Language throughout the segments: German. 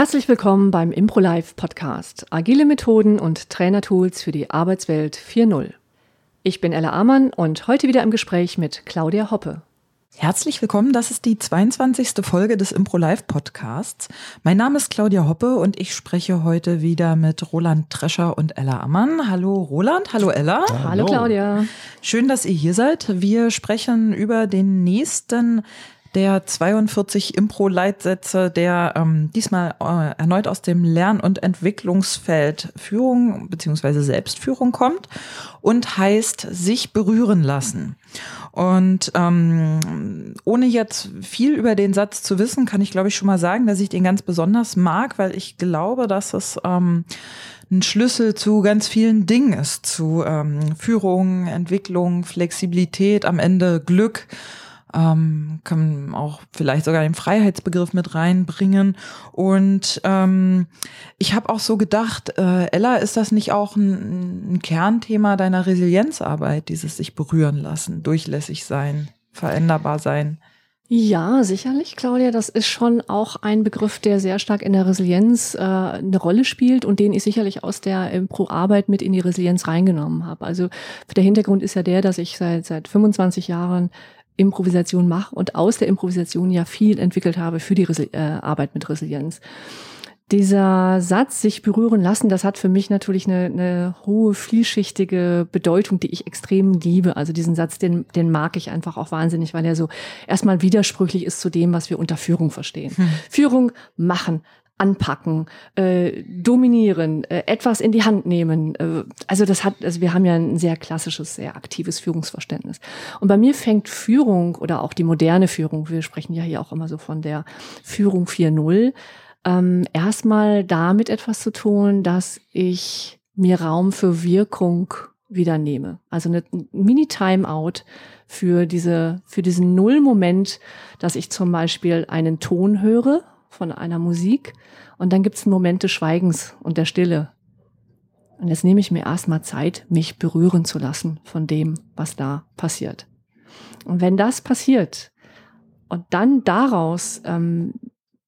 Herzlich willkommen beim ImproLife Podcast. Agile Methoden und Trainertools für die Arbeitswelt 4.0. Ich bin Ella Amann und heute wieder im Gespräch mit Claudia Hoppe. Herzlich willkommen, das ist die 22. Folge des ImproLife Podcasts. Mein Name ist Claudia Hoppe und ich spreche heute wieder mit Roland Trescher und Ella Ammann. Hallo Roland, hallo Ella. Hallo, hallo Claudia. Schön, dass ihr hier seid. Wir sprechen über den nächsten der 42 Impro-Leitsätze, der ähm, diesmal äh, erneut aus dem Lern- und Entwicklungsfeld Führung beziehungsweise Selbstführung kommt und heißt sich berühren lassen. Und ähm, ohne jetzt viel über den Satz zu wissen, kann ich glaube ich schon mal sagen, dass ich den ganz besonders mag, weil ich glaube, dass es ähm, ein Schlüssel zu ganz vielen Dingen ist, zu ähm, Führung, Entwicklung, Flexibilität, am Ende Glück ähm, kann auch vielleicht sogar den Freiheitsbegriff mit reinbringen. Und ähm, ich habe auch so gedacht, äh, Ella, ist das nicht auch ein, ein Kernthema deiner Resilienzarbeit, dieses sich berühren lassen, durchlässig sein, veränderbar sein? Ja, sicherlich, Claudia. Das ist schon auch ein Begriff, der sehr stark in der Resilienz äh, eine Rolle spielt und den ich sicherlich aus der Pro-Arbeit mit in die Resilienz reingenommen habe. Also der Hintergrund ist ja der, dass ich seit, seit 25 Jahren Improvisation mache und aus der Improvisation ja viel entwickelt habe für die Resil äh, Arbeit mit Resilienz. Dieser Satz, sich berühren lassen, das hat für mich natürlich eine, eine hohe, vielschichtige Bedeutung, die ich extrem liebe. Also diesen Satz, den, den mag ich einfach auch wahnsinnig, weil er so erstmal widersprüchlich ist zu dem, was wir unter Führung verstehen. Hm. Führung machen, anpacken, äh, dominieren, äh, etwas in die Hand nehmen. Äh, also das hat, also wir haben ja ein sehr klassisches, sehr aktives Führungsverständnis. Und bei mir fängt Führung oder auch die moderne Führung, wir sprechen ja hier auch immer so von der Führung 4.0, ähm, erstmal damit etwas zu tun, dass ich mir Raum für Wirkung wieder nehme. Also eine Mini-Timeout für diese, für diesen Null-Moment, dass ich zum Beispiel einen Ton höre von einer Musik und dann gibt es einen Moment des Schweigens und der Stille. Und jetzt nehme ich mir erstmal Zeit, mich berühren zu lassen von dem, was da passiert. Und wenn das passiert und dann daraus ähm,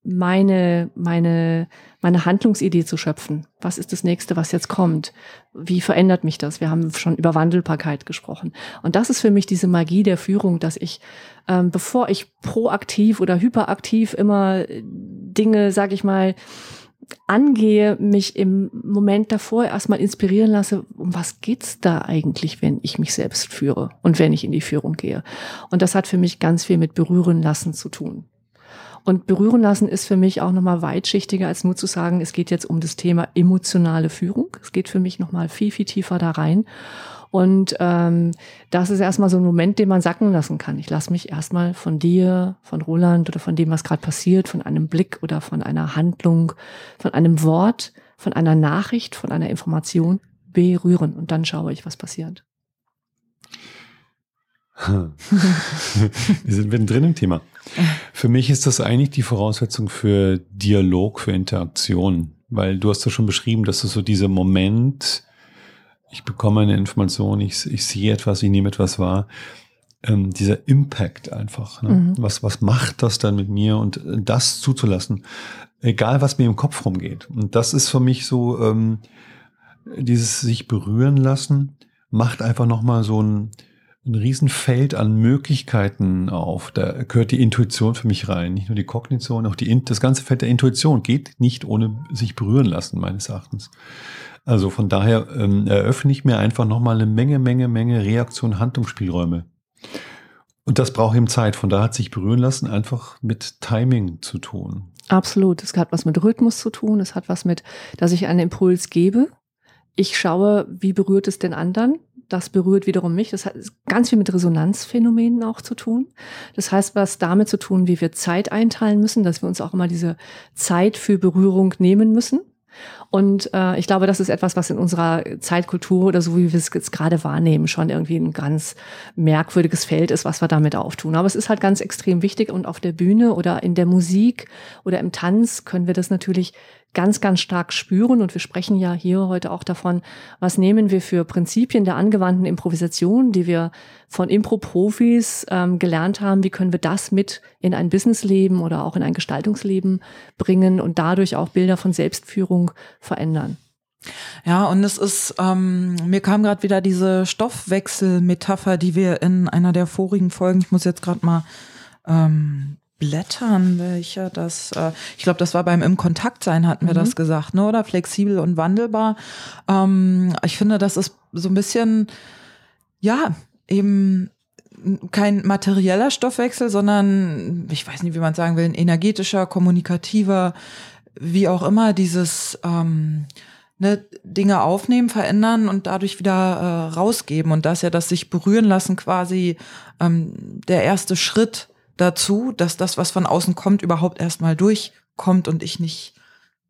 meine, meine, meine Handlungsidee zu schöpfen. Was ist das nächste, was jetzt kommt? Wie verändert mich das? Wir haben schon über Wandelbarkeit gesprochen. Und das ist für mich diese Magie der Führung, dass ich, ähm, bevor ich proaktiv oder hyperaktiv immer Dinge, sag ich mal, angehe, mich im Moment davor erstmal inspirieren lasse, um was geht's da eigentlich, wenn ich mich selbst führe und wenn ich in die Führung gehe. Und das hat für mich ganz viel mit berühren lassen zu tun. Und berühren lassen ist für mich auch nochmal weitschichtiger, als nur zu sagen, es geht jetzt um das Thema emotionale Führung. Es geht für mich nochmal viel, viel tiefer da rein. Und ähm, das ist erstmal so ein Moment, den man sacken lassen kann. Ich lasse mich erstmal von dir, von Roland oder von dem, was gerade passiert, von einem Blick oder von einer Handlung, von einem Wort, von einer Nachricht, von einer Information berühren. Und dann schaue ich, was passiert. Wir sind mittendrin im Thema. Für mich ist das eigentlich die Voraussetzung für Dialog, für Interaktion, weil du hast ja schon beschrieben, dass es so dieser Moment, ich bekomme eine Information, ich, ich sehe etwas, ich nehme etwas wahr, ähm, dieser Impact einfach. Ne? Mhm. Was, was macht das dann mit mir und das zuzulassen, egal was mir im Kopf rumgeht. Und das ist für mich so ähm, dieses sich berühren lassen, macht einfach nochmal so ein ein Riesenfeld an Möglichkeiten auf. Da gehört die Intuition für mich rein. Nicht nur die Kognition, auch die, das ganze Feld der Intuition geht nicht ohne sich berühren lassen, meines Erachtens. Also von daher ähm, eröffne ich mir einfach nochmal eine Menge, Menge, Menge Reaktion, Handlungsspielräume. Und das braucht eben Zeit. Von daher hat sich berühren lassen einfach mit Timing zu tun. Absolut. Es hat was mit Rhythmus zu tun. Es hat was mit, dass ich einen Impuls gebe. Ich schaue, wie berührt es den anderen das berührt wiederum mich. Das hat ganz viel mit Resonanzphänomenen auch zu tun. Das heißt, was damit zu tun, wie wir Zeit einteilen müssen, dass wir uns auch immer diese Zeit für Berührung nehmen müssen. Und äh, ich glaube, das ist etwas, was in unserer Zeitkultur oder so, wie wir es jetzt gerade wahrnehmen, schon irgendwie ein ganz merkwürdiges Feld ist, was wir damit auftun. Aber es ist halt ganz extrem wichtig und auf der Bühne oder in der Musik oder im Tanz können wir das natürlich ganz, ganz stark spüren. Und wir sprechen ja hier heute auch davon, was nehmen wir für Prinzipien der angewandten Improvisation, die wir von Impro-Profis ähm, gelernt haben, wie können wir das mit in ein Businessleben oder auch in ein Gestaltungsleben bringen und dadurch auch Bilder von Selbstführung verändern. Ja, und es ist, ähm, mir kam gerade wieder diese Stoffwechselmetapher, die wir in einer der vorigen Folgen, ich muss jetzt gerade mal ähm, blättern, welcher das, äh, ich glaube, das war beim Im Kontakt sein, hatten wir mhm. das gesagt, ne? Oder flexibel und wandelbar. Ähm, ich finde, das ist so ein bisschen, ja, eben kein materieller Stoffwechsel, sondern ich weiß nicht, wie man sagen will, ein energetischer, kommunikativer, wie auch immer, dieses ähm, ne, Dinge aufnehmen, verändern und dadurch wieder äh, rausgeben. Und das ja das sich berühren lassen quasi ähm, der erste Schritt dazu, dass das, was von außen kommt, überhaupt erstmal durchkommt und ich nicht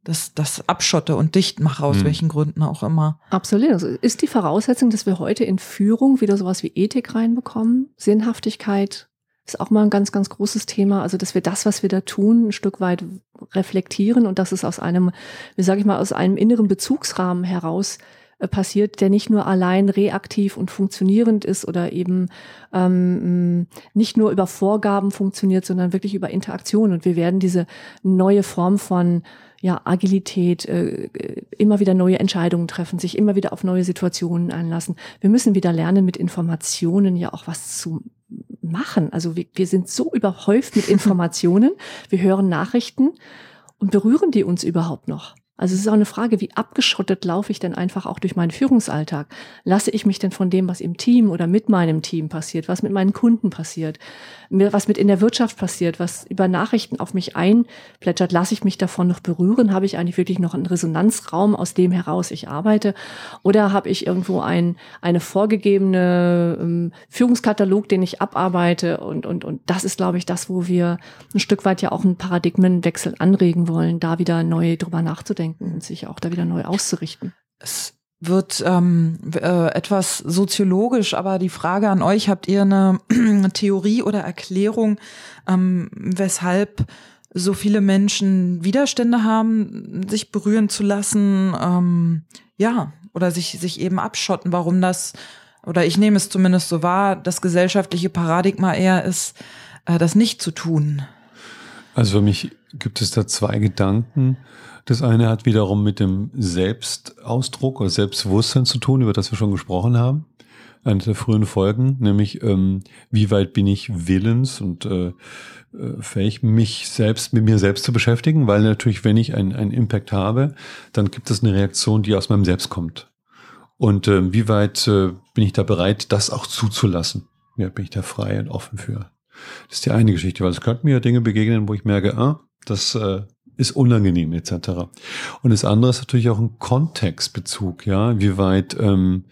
das, das abschotte und dicht mache, aus mhm. welchen Gründen auch immer. Absolut. Also ist die Voraussetzung, dass wir heute in Führung wieder sowas wie Ethik reinbekommen, Sinnhaftigkeit, ist auch mal ein ganz, ganz großes Thema. Also, dass wir das, was wir da tun, ein Stück weit reflektieren und dass es aus einem, wie sage ich mal, aus einem inneren Bezugsrahmen heraus passiert, der nicht nur allein reaktiv und funktionierend ist oder eben ähm, nicht nur über Vorgaben funktioniert, sondern wirklich über Interaktion. Und wir werden diese neue Form von ja, Agilität, äh, immer wieder neue Entscheidungen treffen, sich immer wieder auf neue Situationen einlassen. Wir müssen wieder lernen, mit Informationen ja auch was zu machen. Also wir, wir sind so überhäuft mit Informationen. Wir hören Nachrichten und berühren die uns überhaupt noch? Also es ist auch eine Frage, wie abgeschottet laufe ich denn einfach auch durch meinen Führungsalltag? Lasse ich mich denn von dem, was im Team oder mit meinem Team passiert, was mit meinen Kunden passiert, was mit in der Wirtschaft passiert, was über Nachrichten auf mich einplätschert, lasse ich mich davon noch berühren? Habe ich eigentlich wirklich noch einen Resonanzraum, aus dem heraus ich arbeite? Oder habe ich irgendwo ein, eine vorgegebene ähm, Führungskatalog, den ich abarbeite? Und, und, und das ist, glaube ich, das, wo wir ein Stück weit ja auch einen Paradigmenwechsel anregen wollen, da wieder neu drüber nachzudenken umzudenken und sich auch da wieder neu auszurichten. Es wird ähm, äh, etwas soziologisch, aber die Frage an euch, habt ihr eine Theorie oder Erklärung, ähm, weshalb so viele Menschen Widerstände haben, sich berühren zu lassen, ähm, ja, oder sich, sich eben abschotten, warum das, oder ich nehme es zumindest so wahr, das gesellschaftliche Paradigma eher ist, äh, das nicht zu tun. Also für mich gibt es da zwei Gedanken. Das eine hat wiederum mit dem Selbstausdruck oder Selbstbewusstsein zu tun, über das wir schon gesprochen haben. Eine der frühen Folgen, nämlich ähm, wie weit bin ich willens und äh, äh, fähig, mich selbst mit mir selbst zu beschäftigen, weil natürlich, wenn ich einen Impact habe, dann gibt es eine Reaktion, die aus meinem Selbst kommt. Und äh, wie weit äh, bin ich da bereit, das auch zuzulassen? Ja, bin ich da frei und offen für? Das ist die eine Geschichte, weil es könnten mir Dinge begegnen, wo ich merke, ah, das äh, ist unangenehm etc. Und das andere ist natürlich auch ein Kontextbezug, ja, wie weit ähm,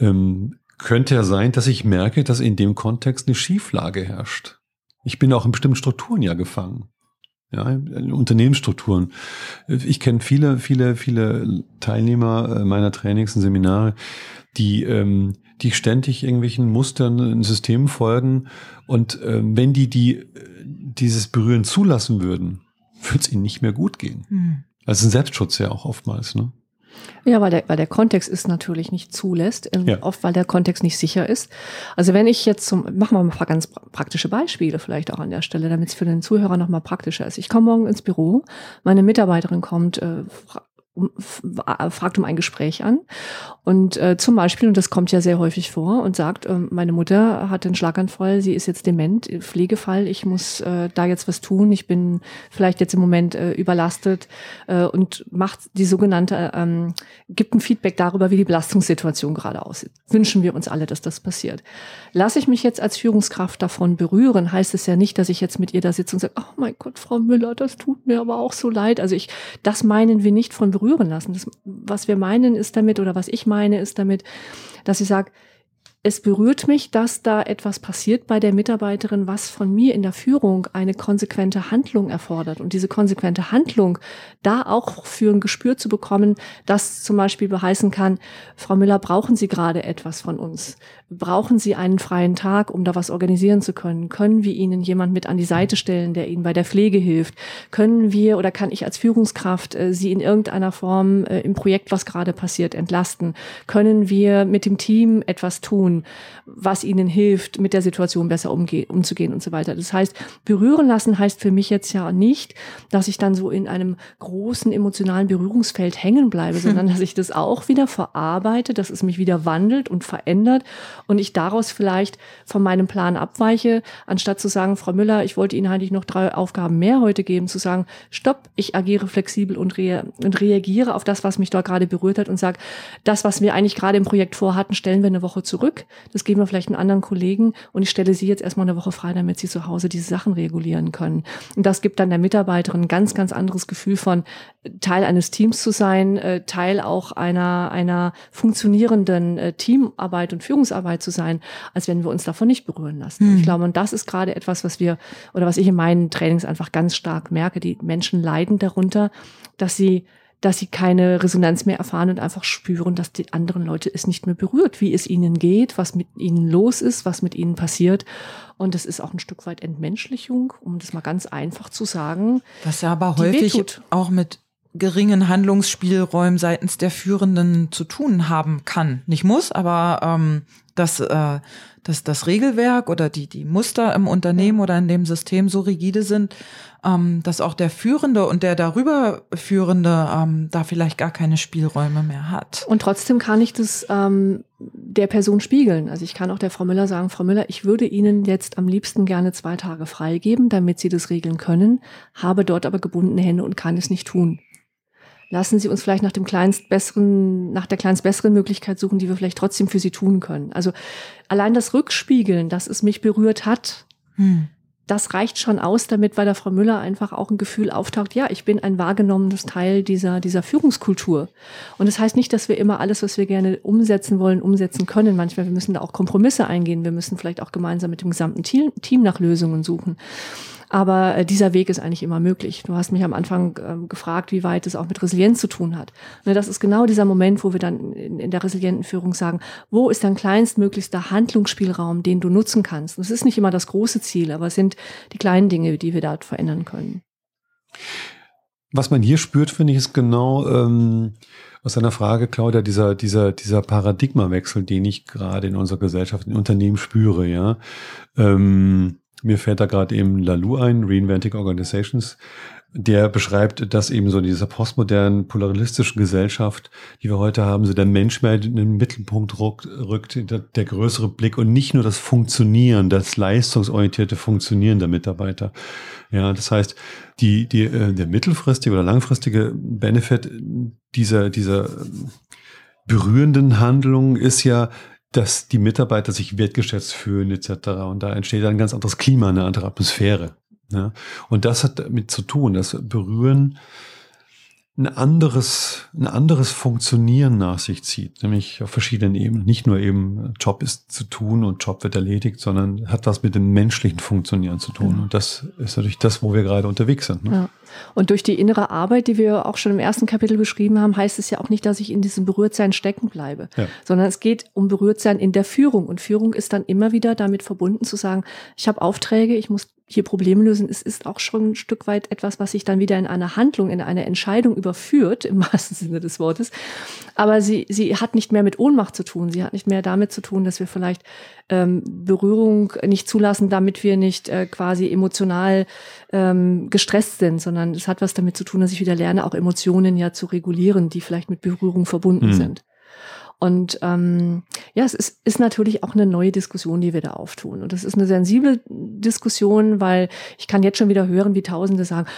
ähm, könnte ja sein, dass ich merke, dass in dem Kontext eine Schieflage herrscht. Ich bin auch in bestimmten Strukturen ja gefangen. Ja, Unternehmensstrukturen. Ich kenne viele, viele, viele Teilnehmer äh, meiner Trainings und Seminare, die, ähm, die ständig irgendwelchen Mustern in Systemen folgen. Und ähm, wenn die, die äh, dieses Berühren zulassen würden, würde es ihnen nicht mehr gut gehen. Mhm. Also ein Selbstschutz ja auch oftmals, ne? Ja, weil der, weil der Kontext ist natürlich nicht zulässt, ähm, ja. oft weil der Kontext nicht sicher ist. Also wenn ich jetzt zum, machen wir mal ein paar ganz praktische Beispiele vielleicht auch an der Stelle, damit es für den Zuhörer nochmal praktischer ist. Ich komme morgen ins Büro, meine Mitarbeiterin kommt, äh, fragt um ein Gespräch an und äh, zum Beispiel, und das kommt ja sehr häufig vor, und sagt, äh, meine Mutter hat einen Schlaganfall, sie ist jetzt dement, Pflegefall, ich muss äh, da jetzt was tun, ich bin vielleicht jetzt im Moment äh, überlastet äh, und macht die sogenannte, ähm, gibt ein Feedback darüber, wie die Belastungssituation gerade aussieht. Wünschen wir uns alle, dass das passiert. Lasse ich mich jetzt als Führungskraft davon berühren, heißt es ja nicht, dass ich jetzt mit ihr da sitze und sage, oh mein Gott, Frau Müller, das tut mir aber auch so leid. Also ich, das meinen wir nicht von berühren lassen. Das, was wir meinen ist damit oder was ich meine ist damit, dass ich sage, es berührt mich, dass da etwas passiert bei der Mitarbeiterin, was von mir in der Führung eine konsequente Handlung erfordert. Und diese konsequente Handlung da auch für ein Gespür zu bekommen, das zum Beispiel beheißen kann, Frau Müller, brauchen Sie gerade etwas von uns? Brauchen Sie einen freien Tag, um da was organisieren zu können? Können wir Ihnen jemand mit an die Seite stellen, der Ihnen bei der Pflege hilft? Können wir oder kann ich als Führungskraft äh, Sie in irgendeiner Form äh, im Projekt, was gerade passiert, entlasten? Können wir mit dem Team etwas tun? Was ihnen hilft, mit der Situation besser umzugehen und so weiter. Das heißt, berühren lassen heißt für mich jetzt ja nicht, dass ich dann so in einem großen emotionalen Berührungsfeld hängen bleibe, sondern dass ich das auch wieder verarbeite, dass es mich wieder wandelt und verändert und ich daraus vielleicht von meinem Plan abweiche, anstatt zu sagen, Frau Müller, ich wollte Ihnen eigentlich noch drei Aufgaben mehr heute geben, zu sagen, stopp, ich agiere flexibel und, rea und reagiere auf das, was mich dort gerade berührt hat und sage, das, was wir eigentlich gerade im Projekt vorhatten, stellen wir eine Woche zurück das geben wir vielleicht einen anderen Kollegen und ich stelle sie jetzt erstmal eine Woche frei, damit sie zu Hause diese Sachen regulieren können. Und das gibt dann der Mitarbeiterin ein ganz, ganz anderes Gefühl von Teil eines Teams zu sein, äh, Teil auch einer, einer funktionierenden äh, Teamarbeit und Führungsarbeit zu sein, als wenn wir uns davon nicht berühren lassen. Hm. Ich glaube, und das ist gerade etwas, was wir oder was ich in meinen Trainings einfach ganz stark merke. Die Menschen leiden darunter, dass sie dass sie keine Resonanz mehr erfahren und einfach spüren, dass die anderen Leute es nicht mehr berührt, wie es ihnen geht, was mit ihnen los ist, was mit ihnen passiert. Und das ist auch ein Stück weit Entmenschlichung, um das mal ganz einfach zu sagen. Was ja aber häufig auch mit geringen Handlungsspielräumen seitens der Führenden zu tun haben kann. Nicht muss, aber ähm, dass, äh, dass das Regelwerk oder die, die Muster im Unternehmen oder in dem System so rigide sind, ähm, dass auch der Führende und der darüber Führende ähm, da vielleicht gar keine Spielräume mehr hat. Und trotzdem kann ich das ähm, der Person spiegeln. Also ich kann auch der Frau Müller sagen, Frau Müller, ich würde Ihnen jetzt am liebsten gerne zwei Tage freigeben, damit Sie das regeln können, habe dort aber gebundene Hände und kann es nicht tun lassen Sie uns vielleicht nach dem kleinst besseren, nach der kleinst besseren Möglichkeit suchen, die wir vielleicht trotzdem für Sie tun können. Also allein das Rückspiegeln, dass es mich berührt hat, hm. das reicht schon aus, damit bei der Frau Müller einfach auch ein Gefühl auftaucht, ja, ich bin ein wahrgenommenes Teil dieser, dieser Führungskultur. Und das heißt nicht, dass wir immer alles, was wir gerne umsetzen wollen, umsetzen können. Manchmal, wir müssen da auch Kompromisse eingehen. Wir müssen vielleicht auch gemeinsam mit dem gesamten Team nach Lösungen suchen. Aber äh, dieser Weg ist eigentlich immer möglich. Du hast mich am Anfang ähm, gefragt, wie weit es auch mit Resilienz zu tun hat. Ne, das ist genau dieser Moment, wo wir dann in, der resilienten Führung sagen, wo ist dein kleinstmöglichster Handlungsspielraum, den du nutzen kannst? Es ist nicht immer das große Ziel, aber es sind die kleinen Dinge, die wir da verändern können. Was man hier spürt, finde ich, ist genau ähm, aus deiner Frage, Claudia, dieser, dieser, dieser Paradigmawechsel, den ich gerade in unserer Gesellschaft, in Unternehmen spüre, ja. Ähm, mir fällt da gerade eben Lalou ein, Reinventing Organizations, der beschreibt, dass eben so dieser postmodernen, pluralistischen Gesellschaft, die wir heute haben, so der Mensch mehr in den Mittelpunkt rückt, rückt der, der, größere Blick und nicht nur das Funktionieren, das leistungsorientierte Funktionieren der Mitarbeiter. Ja, das heißt, die, die, äh, der mittelfristige oder langfristige Benefit dieser, dieser berührenden Handlung ist ja, dass die Mitarbeiter sich wertgeschätzt fühlen etc. Und da entsteht ein ganz anderes Klima, eine andere Atmosphäre. Ja? Und das hat damit zu tun, dass Berühren ein anderes, ein anderes Funktionieren nach sich zieht, nämlich auf verschiedenen Ebenen. Nicht nur eben Job ist zu tun und Job wird erledigt, sondern hat was mit dem menschlichen Funktionieren zu tun. Ja. Und das ist natürlich das, wo wir gerade unterwegs sind. Ne? Ja. Und durch die innere Arbeit, die wir auch schon im ersten Kapitel beschrieben haben, heißt es ja auch nicht, dass ich in diesem Berührtsein stecken bleibe, ja. sondern es geht um Berührtsein in der Führung. Und Führung ist dann immer wieder damit verbunden zu sagen, ich habe Aufträge, ich muss hier Probleme lösen. Es ist auch schon ein Stück weit etwas, was sich dann wieder in eine Handlung, in eine Entscheidung überführt, im wahrsten Sinne des Wortes. Aber sie, sie hat nicht mehr mit Ohnmacht zu tun. Sie hat nicht mehr damit zu tun, dass wir vielleicht ähm, Berührung nicht zulassen, damit wir nicht äh, quasi emotional ähm, gestresst sind, sondern es hat was damit zu tun, dass ich wieder lerne, auch Emotionen ja zu regulieren, die vielleicht mit Berührung verbunden mhm. sind. Und ähm, ja, es ist, ist natürlich auch eine neue Diskussion, die wir da auftun. Und das ist eine sensible Diskussion, weil ich kann jetzt schon wieder hören, wie Tausende sagen,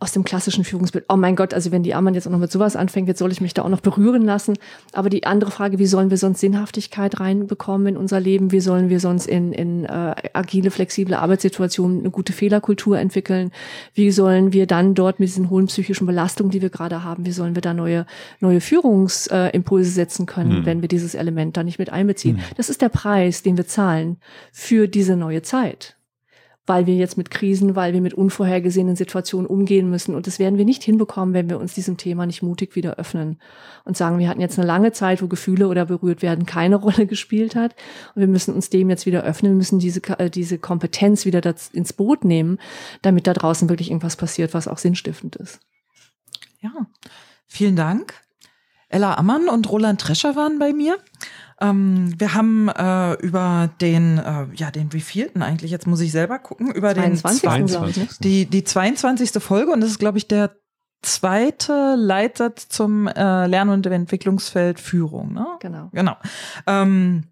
aus dem klassischen Führungsbild. Oh mein Gott, also wenn die Ammann jetzt auch noch mit sowas anfängt, jetzt soll ich mich da auch noch berühren lassen. Aber die andere Frage, wie sollen wir sonst Sinnhaftigkeit reinbekommen in unser Leben? Wie sollen wir sonst in, in äh, agile, flexible Arbeitssituationen eine gute Fehlerkultur entwickeln? Wie sollen wir dann dort mit diesen hohen psychischen Belastungen, die wir gerade haben, wie sollen wir da neue, neue Führungsimpulse setzen können, mhm. wenn wir dieses Element da nicht mit einbeziehen? Mhm. Das ist der Preis, den wir zahlen für diese neue Zeit weil wir jetzt mit Krisen, weil wir mit unvorhergesehenen Situationen umgehen müssen. Und das werden wir nicht hinbekommen, wenn wir uns diesem Thema nicht mutig wieder öffnen und sagen, wir hatten jetzt eine lange Zeit, wo Gefühle oder berührt werden keine Rolle gespielt hat. Und wir müssen uns dem jetzt wieder öffnen, wir müssen diese, äh, diese Kompetenz wieder ins Boot nehmen, damit da draußen wirklich irgendwas passiert, was auch sinnstiftend ist. Ja, vielen Dank. Ella Ammann und Roland Trescher waren bei mir. Ähm, wir haben äh, über den, äh, ja, den wievielten eigentlich, jetzt muss ich selber gucken, über 22. den 22. Die, die 22. Folge und das ist, glaube ich, der zweite Leitsatz zum äh, Lern- und Entwicklungsfeld Führung. Ne? Genau. Genau. Ähm,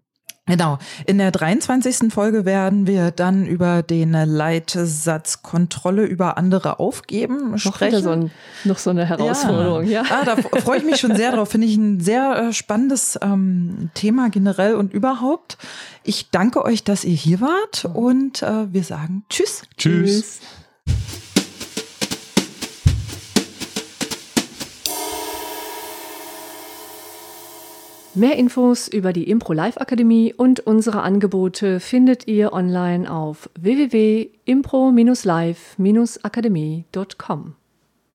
Genau. In der 23. Folge werden wir dann über den Leitsatz Kontrolle über andere aufgeben noch sprechen. So ein, noch so eine Herausforderung, ja. ja. Ah, da freue ich mich schon sehr drauf. Finde ich ein sehr äh, spannendes ähm, Thema generell und überhaupt. Ich danke euch, dass ihr hier wart und äh, wir sagen Tschüss. Tschüss. tschüss. Mehr Infos über die Impro Live Akademie und unsere Angebote findet ihr online auf www.impro-live-akademie.com.